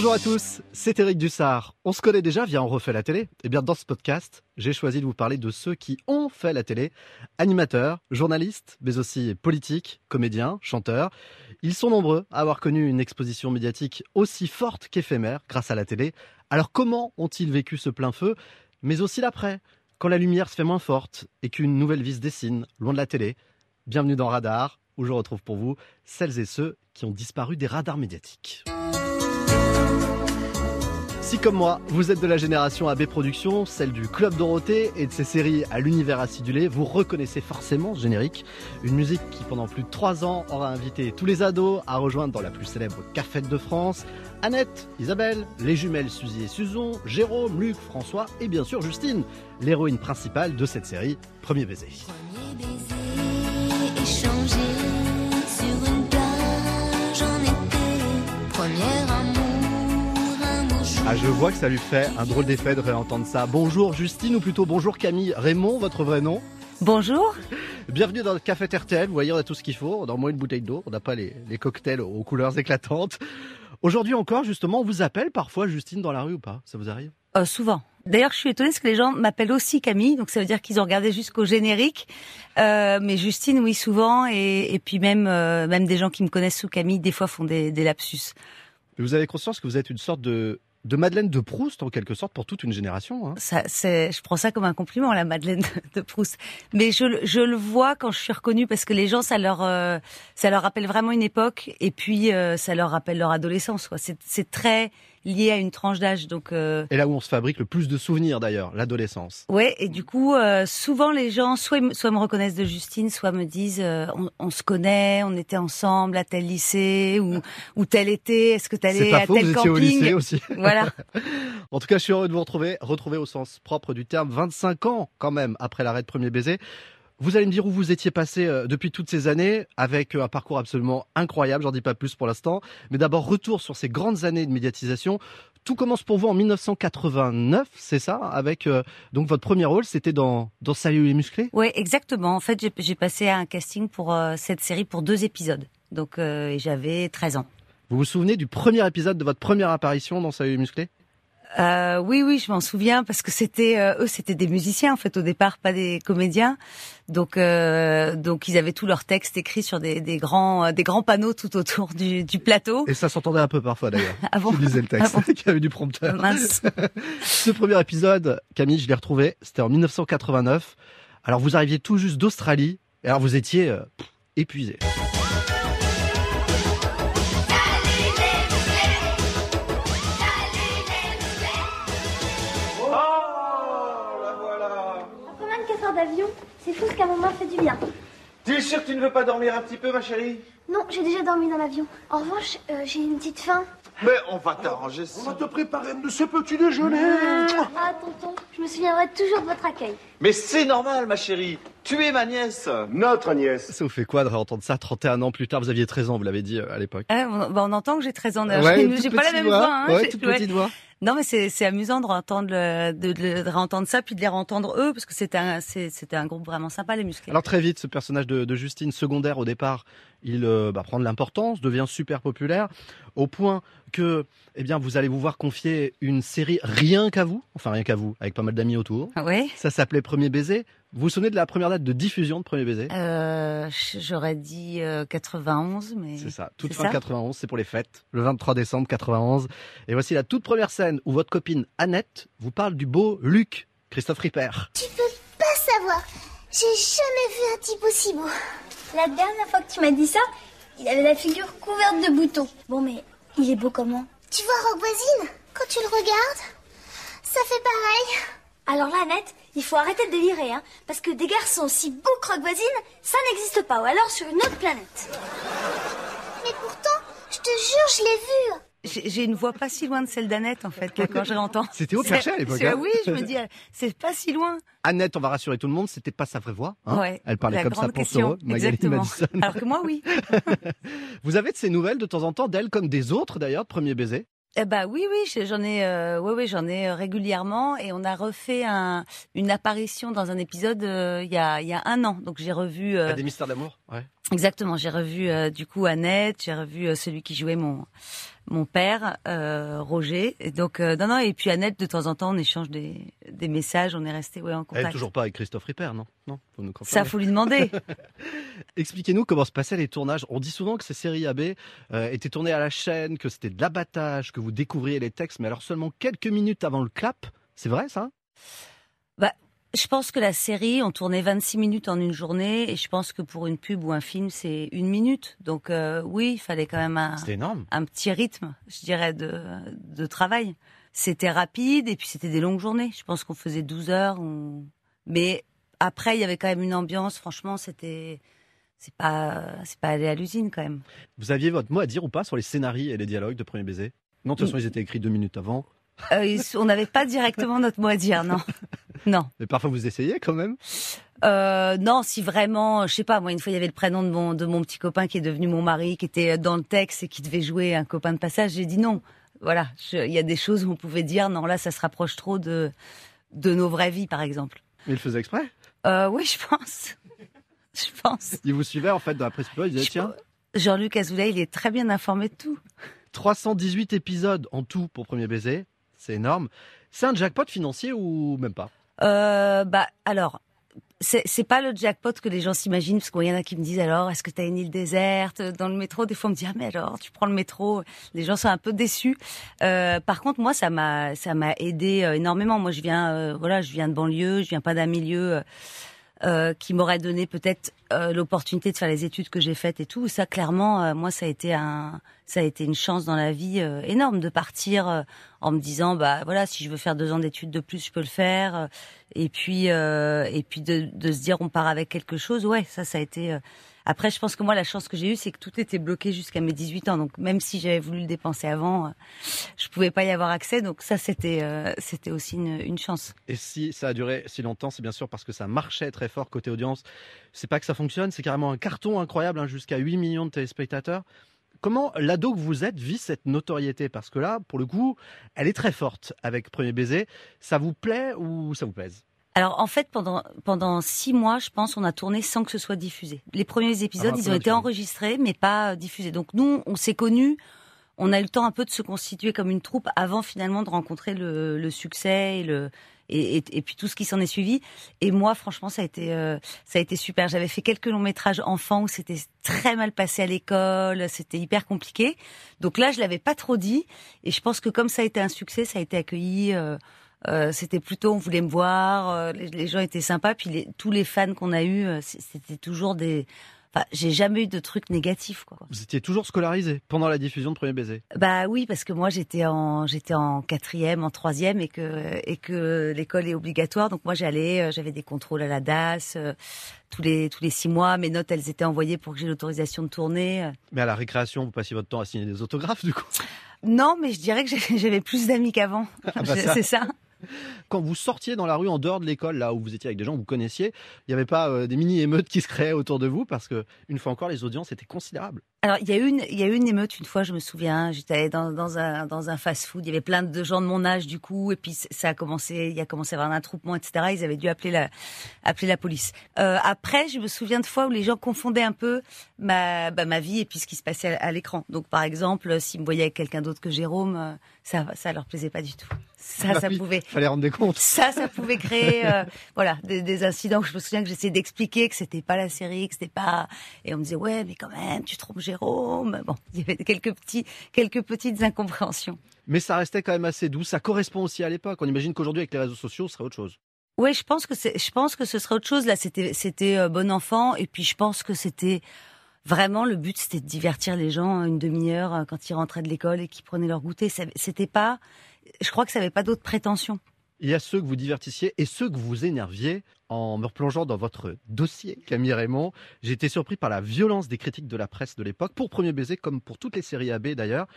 Bonjour à tous, c'est Eric Dussard. On se connaît déjà via On refait la télé. Et bien dans ce podcast, j'ai choisi de vous parler de ceux qui ont fait la télé, animateurs, journalistes, mais aussi politiques, comédiens, chanteurs. Ils sont nombreux à avoir connu une exposition médiatique aussi forte qu'éphémère grâce à la télé. Alors comment ont-ils vécu ce plein feu, mais aussi l'après, quand la lumière se fait moins forte et qu'une nouvelle vie se dessine, loin de la télé? Bienvenue dans Radar, où je retrouve pour vous celles et ceux qui ont disparu des radars médiatiques. Si comme moi, vous êtes de la génération AB Productions, celle du Club Dorothée et de ses séries à l'univers acidulé, vous reconnaissez forcément ce générique. Une musique qui pendant plus de trois ans aura invité tous les ados à rejoindre dans la plus célèbre cafette de France, Annette, Isabelle, les jumelles Suzy et Suzon, Jérôme, Luc, François et bien sûr Justine, l'héroïne principale de cette série, Premier baiser. Ah, je vois que ça lui fait un drôle d'effet de réentendre ça. Bonjour Justine, ou plutôt bonjour Camille. Raymond, votre vrai nom Bonjour. Bienvenue dans le Café RTL. Vous voyez, on a tout ce qu'il faut. On a au moins une bouteille d'eau. On n'a pas les, les cocktails aux couleurs éclatantes. Aujourd'hui encore, justement, on vous appelle parfois Justine dans la rue ou pas? Ça vous arrive? Euh, souvent. D'ailleurs, je suis étonnée parce que les gens m'appellent aussi Camille, donc ça veut dire qu'ils ont regardé jusqu'au générique. Euh, mais Justine, oui, souvent, et, et puis même euh, même des gens qui me connaissent sous Camille, des fois font des, des lapsus. Vous avez conscience que vous êtes une sorte de, de Madeleine de Proust, en quelque sorte, pour toute une génération. Hein Ça, c'est, je prends ça comme un compliment, la Madeleine de, Proust. Mais je, je le vois quand je suis reconnue parce que les gens, ça leur euh, ça leur rappelle vraiment une époque, et puis euh, ça leur rappelle leur adolescence. Quoi. C'est, c'est très lié à une tranche d'âge, donc. Euh, Et là où on se fabrique le plus de souvenirs, d'ailleurs, l'adolescence. Ouais, et du coup, euh, souvent les gens soit, soit me reconnaissent de Justine, soit me disent euh, on, on se connaît, on était ensemble à tel lycée ou, ou tel été, est-ce que C'est t'allais pas à faux, tel vous étiez au lycée camping aussi. Voilà. En tout cas, je suis heureux de vous retrouver, retrouver au sens propre du terme, 25 ans quand même après l'arrêt de Premier Baiser. Vous allez me dire où vous étiez passé euh, depuis toutes ces années, avec euh, un parcours absolument incroyable, j'en dis pas plus pour l'instant. Mais d'abord, retour sur ces grandes années de médiatisation. Tout commence pour vous en 1989, c'est ça? Avec euh, donc votre premier rôle, c'était dans, dans Salut les musclés Ouais, exactement. En fait, j'ai- passé un casting pour euh, cette série pour deux épisodes. Donc, euh, j'avais 13 ans. Vous vous souvenez du premier épisode de votre première apparition dans Salut les musclés Euh, oui, oui, je m'en souviens parce que c'était euh, eux, c'était des musiciens en fait au départ, pas des comédiens. Donc, euh, donc ils avaient tous leurs textes écrits sur des, des grands, euh, des grands panneaux tout autour du, du plateau. Et ça s'entendait un peu parfois d'ailleurs. Ah bon Qui lisait le texte, Ah bon qui avait du prompteur. Mince. Ce premier épisode, Camille, je l'ai retrouvé, c'était en 1989. Alors vous arriviez tout juste d'Australie, et alors vous étiez euh, épuisé. C'est fou ce qu'à un moment fait du bien. Tu es sûr que tu ne veux pas dormir un petit peu, ma chérie? Non, j'ai déjà dormi dans l'avion. En revanche, euh, j'ai une petite faim. Mais on va t'arranger On ça. va te préparer de ce petit déjeuner. Ah, tonton, je me souviendrai toujours de votre accueil. Mais c'est normal, ma chérie. Tu es ma nièce. Notre nièce. Ça vous fait quoi de réentendre ça 31 ans plus tard? Vous aviez 13 ans, vous l'avez dit euh, à l'époque. Ah, on, bah, on entend que j'ai 13 ans d'ailleurs. Ouais, j'ai pas la même voix. voix. Hein. Ouais, J'ai- toute ouais. petite voix. Non, mais c'est amusant de réentendre le, de, de, de réentendre ça, puis de les réentendre eux, parce que c'était un un groupe vraiment sympa les musclés. Alors très vite, ce personnage de, de Justine, secondaire au départ, il euh, bah, prend de l'importance, devient super populaire, au point que, eh bien, vous allez vous voir confier une série rien qu'à vous, enfin rien qu'à vous, avec pas mal d'amis autour. Ah ouais? Ça s'appelait Premier baiser. Vous vous souvenez de la première date de diffusion de Premier baiser? Euh, J'aurais dit euh, 91, mais C'est ça, toute fin ça? 91, c'est pour les fêtes, le 23 décembre 91. Et voici la toute première scène où votre copine Annette vous parle du beau Luc, Christophe Ripper. Tu peux pas savoir. J'ai jamais vu un type aussi beau. La dernière fois que tu m'as dit ça, il avait la figure couverte de boutons. Bon, mais il est beau comment? Tu vois Rogue Voisine Quand tu le regardes, ça fait pareil. Alors là, Annette, il faut arrêter de délirer, hein, parce que des garçons aussi beaux que Rogue Voisine, ça n'existe pas, ou alors sur une autre planète. Mais pourtant, je te jure, je l'ai vu. J'ai une voix pas si loin de celle d'Annette en fait là, quand je l'entends. C'était C'est- perché à l'époque, hein. Oui, je me dis, c'est pas si loin. Annette, on va rassurer tout le monde, c'était pas sa vraie voix. hein. Ouais, Elle parlait la comme ça pour question. Magali Exactement. Madison. Alors que moi, oui. Vous avez de ces nouvelles de temps en temps d'elle comme des autres d'ailleurs, de Premier baiser Eh ben oui, oui, je- j'en ai, euh, ouais, ouais, j'en ai régulièrement et on a refait un, une apparition dans un épisode euh, il y a, il y a un an. Donc j'ai revu euh, Des mystères d'amour Ouais. exactement, j'ai revu euh, du coup Annette, j'ai revu euh, celui qui jouait mon mon père, euh, Roger. Et donc euh, non non et puis Annette de temps en temps on échange des, des messages, on est resté ouais en Elle contact. est toujours pas avec Christophe Ripper, non? Non, nous Ça faut lui demander. Expliquez-nous comment se passaient les tournages. On dit souvent que ces séries AB euh, étaient tournées à la chaîne, que c'était de l'abattage, que vous découvriez les textes, mais alors seulement quelques minutes avant le clap. C'est vrai ça? Je pense que la série, on tournait 26 minutes en une journée, et je pense que pour une pub ou un film, c'est une minute. Donc euh, oui, il fallait quand même un, C'était énorme. un petit rythme, je dirais, de, de travail. C'était rapide, et puis c'était des longues journées. Je pense qu'on faisait 12 heures. on- Mais après, il y avait quand même une ambiance. Franchement, c'était... C'est pas, c'est pas aller à l'usine quand même. Vous aviez votre mot à dire ou pas sur les scénarios et les dialogues de Premier Baiser? Non, de toute façon, ils étaient écrits deux minutes avant. Euh, on n'avait pas directement notre mot à dire, non. Non. Mais parfois, vous essayez quand même. Euh, non, si vraiment, je sais pas, moi une fois il y avait le prénom de mon de mon petit copain qui est devenu mon mari, qui était dans le texte et qui devait jouer un copain de passage, j'ai dit non. Voilà, il y a des choses où on pouvait dire non, là ça se rapproche trop de de nos vraies vies par exemple. Mais ils le faisaient exprès? Euh, oui, je pense. Je pense. Ils vous suivaient en fait dans la presse ils disaient Je- tiens, Jean-Luc Azoulay, il est très bien informé de tout. 318 épisodes en tout pour Premier Baiser. C'est énorme. C'est un jackpot financier ou même pas? Euh, bah alors, c'est pas le jackpot que les gens s'imaginent, parce qu'il y en a qui me disent alors, est-ce que tu as une île déserte dans le métro? Des fois, on me dit ah mais alors, tu prends le métro. Les gens sont un peu déçus. Euh, par contre, moi, ça m'a ça m'a aidé euh, énormément. Moi, je viens euh, voilà, je viens de banlieue, je viens pas d'un milieu. Euh, qui m'aurait donné peut-être euh, l'opportunité de faire les études que j'ai faites et tout. Ça, clairement, euh, moi, ça a été un, ça a été une chance dans la vie euh, énorme de partir euh, en me disant, bah voilà, si je veux faire deux ans d'études de plus, je peux le faire. Et puis, euh, et puis de, de se dire, on part avec quelque chose. Ouais, ça, ça a été. Après, je pense que moi, la chance que j'ai eue, c'est que tout était bloqué jusqu'à mes 18 ans. Donc, même si j'avais voulu le dépenser avant, euh, je pouvais pas y avoir accès. Donc, ça, c'était, euh, aussi une, une chance. Et si ça a duré si longtemps, c'est bien sûr parce que ça marchait très fort côté audience. C'est pas que ça fonctionne, c'est carrément un carton incroyable, hein, jusqu'à 8 millions de téléspectateurs. Comment l'ado que vous êtes vit cette notoriété? Parce que là, pour le coup, elle est très forte avec Premier Baiser. Ça vous plaît ou ça vous pèse? Alors en fait, pendant pendant six mois, je pense, on a tourné sans que ce soit diffusé. Les premiers épisodes, Ah, ils pas ont été enregistrés, mais pas euh, diffusés. Donc nous, on s'est connus. On a eu le temps un peu de se constituer comme une troupe avant finalement de rencontrer le, le succès et le et, et, et puis tout ce qui s'en est suivi. Et moi, franchement, ça a été euh, ça a été super. J'avais fait quelques longs métrages enfants où c'était très mal passé à l'école, c'était hyper compliqué. Donc là, je l'avais pas trop dit. Et je pense que comme ça a été un succès, ça a été accueilli. euh, euh, c'était plutôt, on voulait me voir, euh, les, les gens étaient sympas, puis les, tous les fans qu'on a eus, euh, c'était toujours des. Enfin, j'ai jamais eu de trucs négatifs, quoi. Vous étiez toujours scolarisé pendant la diffusion de Premier Baiser. Bah oui, parce que moi j'étais en j'étais en quatrième, en troisième, et que et que l'école est obligatoire. Donc moi j'allais, euh, j'avais des contrôles à la DAS euh, tous les tous les six mois. Mes notes elles étaient envoyées pour que j'ai l'autorisation de tourner. Mais à la récréation, vous passiez votre temps à signer des autographes, du coup? Non, mais je dirais que j'avais plus d'amis qu'avant. Ah bah. C'est ça. Quand vous sortiez dans la rue en dehors de l'école, là où vous étiez avec des gens que vous connaissiez, il n'y avait pas euh, des mini-émeutes qui se créaient autour de vous parce que, une fois encore, les audiences étaient considérables. Alors, il y a une, il y a une émeute une fois, je me souviens. J'étais dans, dans un, dans un fast-food. Il y avait plein de gens de mon âge, du coup. Et puis, ça a commencé, il y a commencé à y avoir un attroupement, etc. Ils avaient dû appeler la, appeler la police. Euh, après, je me souviens de fois où les gens confondaient un peu ma, bah, ma vie et puis ce qui se passait à, à l'écran. Donc, par exemple, s'ils me voyaient avec quelqu'un d'autre que Jérôme, euh, ça, ça leur plaisait pas du tout. Ça, Bah ça oui, pouvait, Fallait rendre des comptes. ça, ça pouvait créer, euh, voilà, des, des incidents. Je me souviens que j'essayais d'expliquer que c'était pas la série, que c'était pas, et on me disait ouais, mais quand même, tu trompes Jérôme. Bon, il y avait quelques petits, quelques petites incompréhensions. Mais ça restait quand même assez doux. Ça correspond aussi à l'époque. On imagine qu'aujourd'hui, avec les réseaux sociaux, ce serait autre chose. Ouais, je pense que c'est, je pense que ce serait autre chose. Là, c'était, c'était euh, bon enfant, et puis je pense que c'était vraiment le but, c'était de divertir les gens une demi-heure euh, quand ils rentraient de l'école et qu'ils prenaient leur goûter. C'était pas, je crois que ça avait pas d'autres prétentions. Il y a ceux que vous divertissiez et ceux que vous énerviez. En me replongeant dans votre dossier, Camille Raymond, j'ai été surpris par la violence des critiques de la presse de l'époque, pour Premier Baiser, comme pour toutes les séries AB d'ailleurs,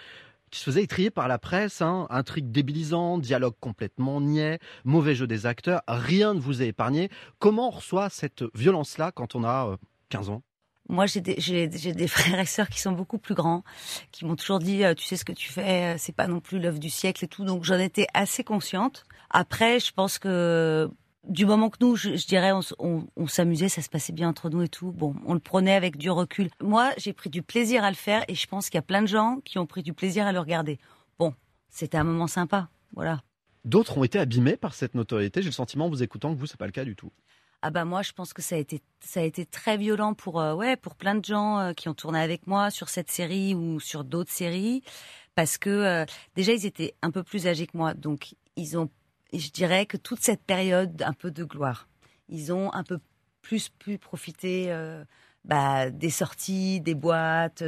qui se faisaient étrier par la presse. Hein. Intrigue débilisante, dialogue complètement niais, mauvais jeu des acteurs, rien ne vous est épargné. Comment on reçoit cette violence-là quand on a euh, 15 ans? Moi, j'ai des, des frères et sœurs qui sont beaucoup plus grands, qui m'ont toujours dit, euh, tu sais ce que tu fais, euh, c'est pas non plus l'œuvre du siècle et tout. Donc, j'en étais assez consciente. Après, je pense que du moment que nous, je, je dirais, on, s- on- on s'amusait, ça se passait bien entre nous et tout. Bon, on le prenait avec du recul. Moi, j'ai pris du plaisir à le faire et je pense qu'il y a plein de gens qui ont pris du plaisir à le regarder. Bon, c'était un moment sympa, voilà. D'autres ont été abîmés par cette notoriété. J'ai le sentiment, en vous écoutant, que vous, c'est pas le cas du tout. Ah bah moi, je pense que ça a été ça a été très violent pour euh, ouais pour plein de gens euh, qui ont tourné avec moi sur cette série ou sur d'autres séries parce que euh, déjà ils étaient un peu plus âgés que moi, donc ils ont je dirais que toute cette période un peu de gloire, ils ont un peu plus pu profiter euh, bah, des sorties, des boîtes,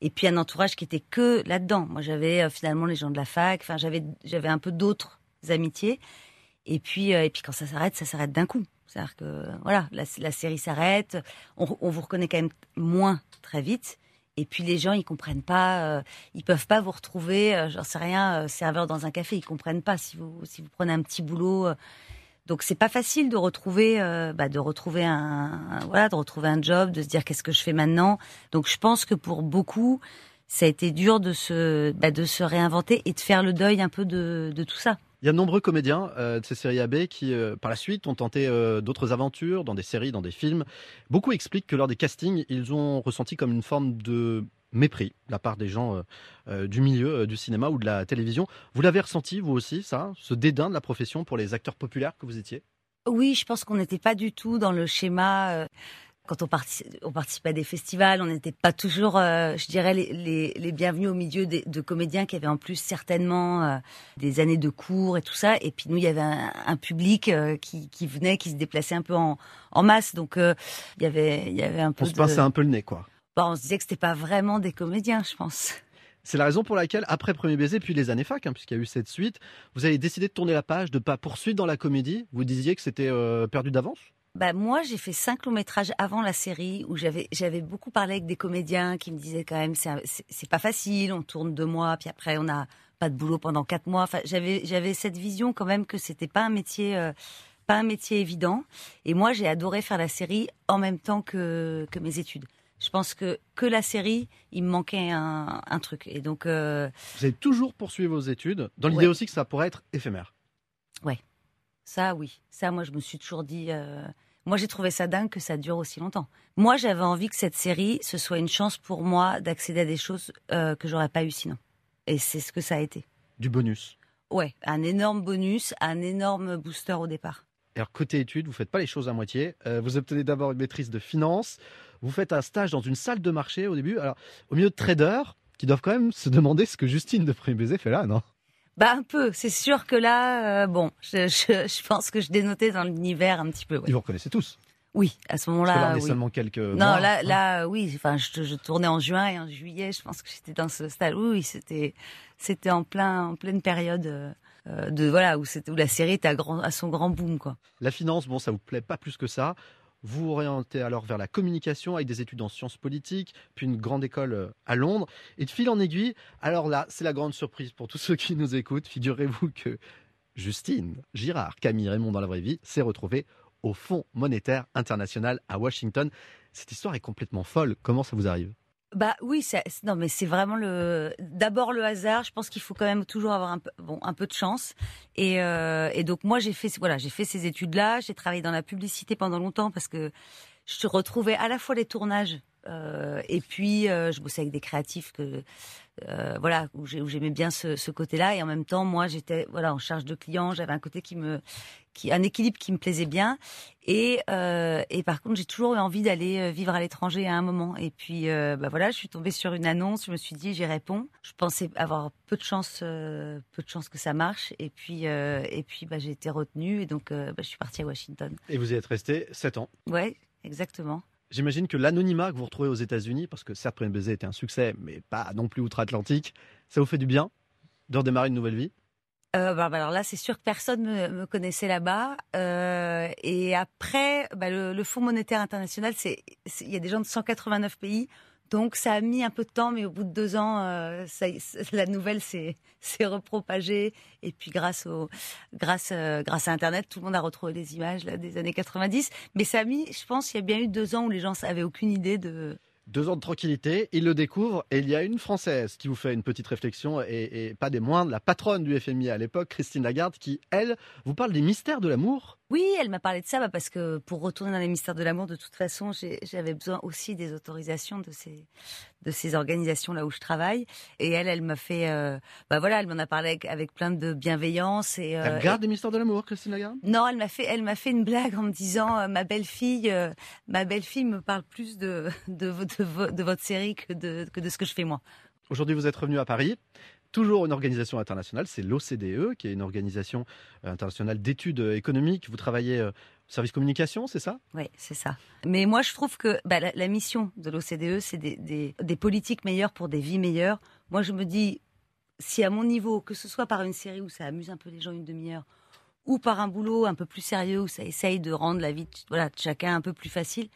et puis un entourage qui était que là-dedans. Moi, j'avais euh, finalement les gens de la fac. Enfin, j'avais j'avais un peu d'autres amitiés. Et puis euh, et puis quand ça s'arrête, ça s'arrête d'un coup. C'est-à-dire que voilà, la, série s'arrête. On vous reconnaît quand même moins très vite. Et puis les gens, ils comprennent pas, euh, ils peuvent pas vous retrouver, euh, j'en sais rien, euh, serveur dans un café, ils comprennent pas si vous si vous prenez un petit boulot. euh. donc c'est pas facile de retrouver, euh, bah, de retrouver un, voilà, de retrouver un job, de se dire qu'est-ce que je fais maintenant. Donc je pense que pour beaucoup, ça a été dur de se bah, de se réinventer et de faire le deuil un peu de tout ça. Il y a de nombreux comédiens euh, de ces séries AB qui, euh, par la suite, ont tenté euh, d'autres aventures dans des séries, dans des films. Beaucoup expliquent que lors des castings, ils ont ressenti comme une forme de mépris de la part des gens du milieu du cinéma ou de la télévision. Vous l'avez ressenti, vous aussi, ça Ce dédain de la profession pour les acteurs populaires que vous étiez? Oui, je pense qu'on n'était pas du tout dans le schéma. Quand on, partici- on participait à des festivals, on n'était pas toujours, euh, je dirais, les, les, les bienvenus au milieu des, de comédiens qui avaient en plus certainement euh, des années de cours et tout ça. Et puis nous, il y avait un, un public euh, qui, qui venait, qui se déplaçait un peu en, en masse. Donc il y avait, il y avait un peu On se de... pinçait un peu le nez, quoi. Bon, on se disait que c'était pas vraiment des comédiens, je pense. C'est la raison pour laquelle, après Premier Baiser, puis les années fac, hein, puisqu'il y a eu cette suite, vous avez décidé de tourner la page, de pas poursuivre dans la comédie. Vous disiez que c'était euh, perdu d'avance? Bah moi j'ai fait cinq longs métrages avant la série où j'avais j'avais beaucoup parlé avec des comédiens qui me disaient quand même c'est pas facile on tourne deux mois puis après on n'a pas de boulot pendant quatre mois. Enfin j'avais j'avais cette vision quand même que c'était pas un métier euh, pas un métier évident. Et moi j'ai adoré faire la série en même temps que que mes études. Je pense que que la série il me manquait un, un truc. Et donc euh, Vous avez toujours poursuivi vos études, dans l'idée Ouais. aussi que ça pourrait être éphémère. Ça, oui. Ça, moi, je me suis toujours dit. euh, Moi, j'ai trouvé ça dingue que ça dure aussi longtemps. Moi, j'avais envie que cette série, ce soit une chance pour moi d'accéder à des choses euh, que j'aurais pas eu sinon. Et c'est ce que ça a été. Du bonus. Ouais, un énorme bonus, un énorme booster au départ. Alors, côté études, vous faites pas les choses à moitié. Euh, vous obtenez d'abord une maîtrise de finance. Vous faites un stage dans une salle de marché au début. Alors, au milieu de traders qui doivent quand même se demander ce que Justine de Premier Baiser fait là, non? Bah un peu. C'est sûr que là, euh, bon, je, je, je pense que je dénotais dans l'univers un petit peu. ouais. Ils vous reconnaissez tous? Oui, à ce moment-là, oui. seulement quelques Non, mois. là, hein. là, oui. Enfin, je, je tournais en juin et en juillet. Je pense que j'étais dans ce stade. Oui, c'était, c'était en plein, en pleine période euh, euh, de voilà où c'était où la série était à, grand, à son grand boom, quoi. La finance, bon, ça vous plaît pas plus que ça. Vous orientez alors vers la communication avec des études en sciences politiques, puis une grande école euh, à Londres. Et de fil en aiguille, alors là, c'est la grande surprise pour tous ceux qui nous écoutent. Figurez-vous que Justine Girard, Camille Raymond dans la vraie vie, s'est retrouvée au Fonds monétaire international à Washington. Cette histoire est complètement folle. Comment ça vous arrive? Bah oui, non, mais c'est vraiment le. D'abord le hasard. Je pense qu'il faut quand même toujours avoir un peu, bon, un peu de chance. Et, euh, donc moi j'ai fait, voilà, j'ai fait ces études-là. J'ai travaillé dans la publicité pendant longtemps parce que je retrouvais à la fois les tournages euh, et puis euh, je bossais avec des créatifs que voilà où j'ai- où j'aimais bien ce, ce côté-là et en même temps moi j'étais voilà en charge de clients j'avais un côté qui me qui un équilibre qui me plaisait bien. Et euh, et par contre j'ai toujours eu envie d'aller euh, vivre à l'étranger à un moment. Et puis euh, bah voilà je suis tombée sur une annonce. Je me suis dit j'y réponds. Je pensais avoir peu de chance euh, peu de chance que ça marche. Et puis et puis bah j'ai été retenue. Et donc bah, je suis partie à Washington. Et vous y êtes resté 7 ans. ouais exactement. J'imagine que l'anonymat que vous retrouvez aux États-Unis, parce que certes, Premier Baiser était un succès, mais pas non plus outre-Atlantique, ça vous fait du bien de redémarrer une nouvelle vie? Euh, bah, bah, alors là, c'est sûr que personne me, me connaissait là-bas. Euh, et après, bah, le, le Fonds monétaire international, c'est il y a des gens de 189 pays. Donc ça a mis un peu de temps, mais au bout de deux ans, euh, ça la nouvelle s'est repropagée. Et puis grâce au grâce euh, grâce à Internet, tout le monde a retrouvé les images là, des années 90. Mais ça a mis, je pense, il y a bien eu deux ans où les gens avaient aucune idée de. Deux ans de tranquillité, ils le découvrent et il y a une Française qui vous fait une petite réflexion et, et pas des moindres, la patronne du FMI à l'époque, Christine Lagarde, qui, elle, vous parle des mystères de l'amour. Oui, elle m'a parlé de ça bah, parce que pour retourner dans les mystères de l'amour, de toute façon, j'avais besoin aussi des autorisations de ces de ces organisations là où je travaille. Et elle, elle m'a fait, euh, bah voilà, elle m'en a parlé avec, avec plein de bienveillance et. euh, Elle regarde les mystères de l'amour, Christine Lagarde? Non, elle m'a fait, elle m'a fait une blague en me disant euh, ma belle-fille, euh, ma belle-fille me parle plus de de, de votre série que de que de ce que je fais moi. Aujourd'hui, vous êtes revenu à Paris. Toujours une organisation internationale, c'est l'OCDE, qui est une organisation euh, internationale d'études euh, économiques. Vous travaillez euh, service communication, c'est ça? Oui, c'est ça. Mais moi, je trouve que bah, la, mission de l'OCDE, c'est des, politiques meilleures pour des vies meilleures. Moi, je me dis, si à mon niveau, que ce soit par une série où ça amuse un peu les gens une demi-heure, ou par un boulot un peu plus sérieux où ça essaye de rendre la vie voilà, de chacun un peu plus facile,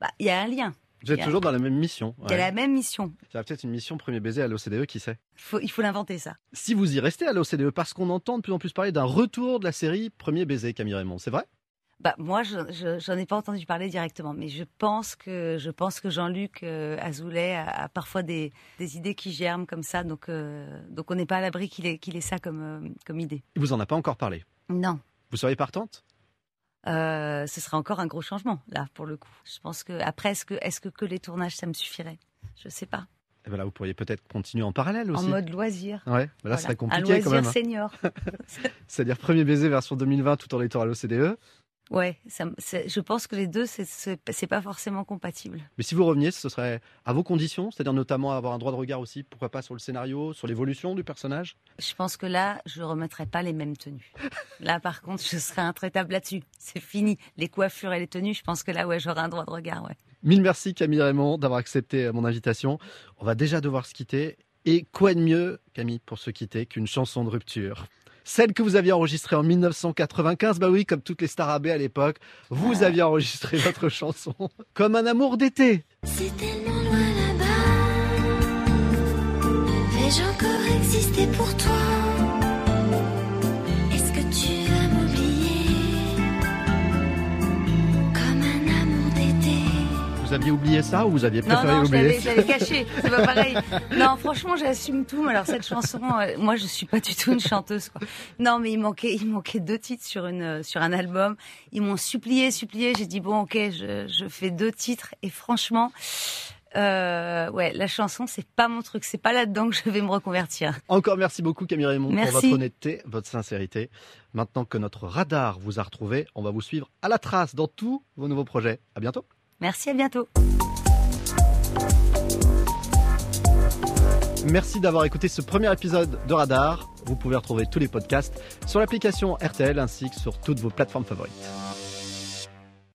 bah, il y a un lien. Vous êtes toujours dans la même mission. Ouais. la même mission. Il y a peut-être une mission premier baiser à l'OCDE, qui sait? Il faut, il faut l'inventer, ça. Si vous y restez à l'OCDE, parce qu'on entend de plus en plus parler d'un retour de la série Premier baiser, Camille Raymond, c'est vrai? Bah, moi, je, j'en ai pas entendu parler directement, mais je pense que je pense que Jean-Luc euh, Azoulay a, a parfois des, des idées qui germent comme ça, donc euh, donc on n'est pas à l'abri qu'il ait qu'il ait ça comme euh, comme idée. Il vous en a pas encore parlé? Non, Vous seriez partante? Euh, ce serait encore un gros changement là pour le coup. Je pense que après, est-ce que est-ce que que les tournages ça me suffirait? Je sais pas. Et voilà, vous pourriez peut-être continuer en parallèle aussi. En mode loisir. Ouais, mais là, Voilà. ce serait un compliqué loisir quand même. hein. senior. C'est-à-dire Premier baiser version 2020 tout en étant à l'OCDE. Ouais, ça, je pense que les deux c'est pas forcément compatible. Mais si vous reveniez, ce serait à vos conditions, c'est-à-dire notamment avoir un droit de regard aussi, pourquoi pas sur le scénario, sur l'évolution du personnage? Je pense que là, je remettrai pas les mêmes tenues. Là, par contre, je serai intraitable là-dessus. C'est fini. Les coiffures et les tenues, je pense que là, ouais, j'aurai un droit de regard, ouais. Mille merci Camille Raymond d'avoir accepté euh, mon invitation. On va déjà devoir se quitter. Et quoi de mieux, Camille, pour se quitter qu'une chanson de rupture? Celle que vous aviez enregistrée en 1995, bah oui, comme toutes les stars AB à l'époque, vous aviez enregistré votre chanson comme un amour d'été. C'est tellement loin là-bas. Vais-je encore exister pour toi? Vous aviez oublié ça ou vous aviez Non, préféré non, je oublier l'avais, je l'avais caché. C'est pas pareil. Non, franchement, j'assume tout. Mais alors, cette chanson, euh, moi, je suis pas du tout une chanteuse, quoi. Non, mais il manquait, il manquait deux titres sur une, euh, sur un album. Ils m'ont supplié, supplié. J'ai dit, bon, ok, je, je fais deux titres. Et franchement, euh, ouais, la chanson, c'est pas mon truc. C'est pas là-dedans que je vais me reconvertir. Encore merci beaucoup Camille Raymond pour Merci. votre honnêteté, votre sincérité. Maintenant que notre radar vous a retrouvé, on va vous suivre à la trace dans tous vos nouveaux projets. À bientôt. Merci, à bientôt. Merci d'avoir écouté ce premier épisode de Radar. Vous pouvez retrouver tous les podcasts sur l'application RTL ainsi que sur toutes vos plateformes favorites.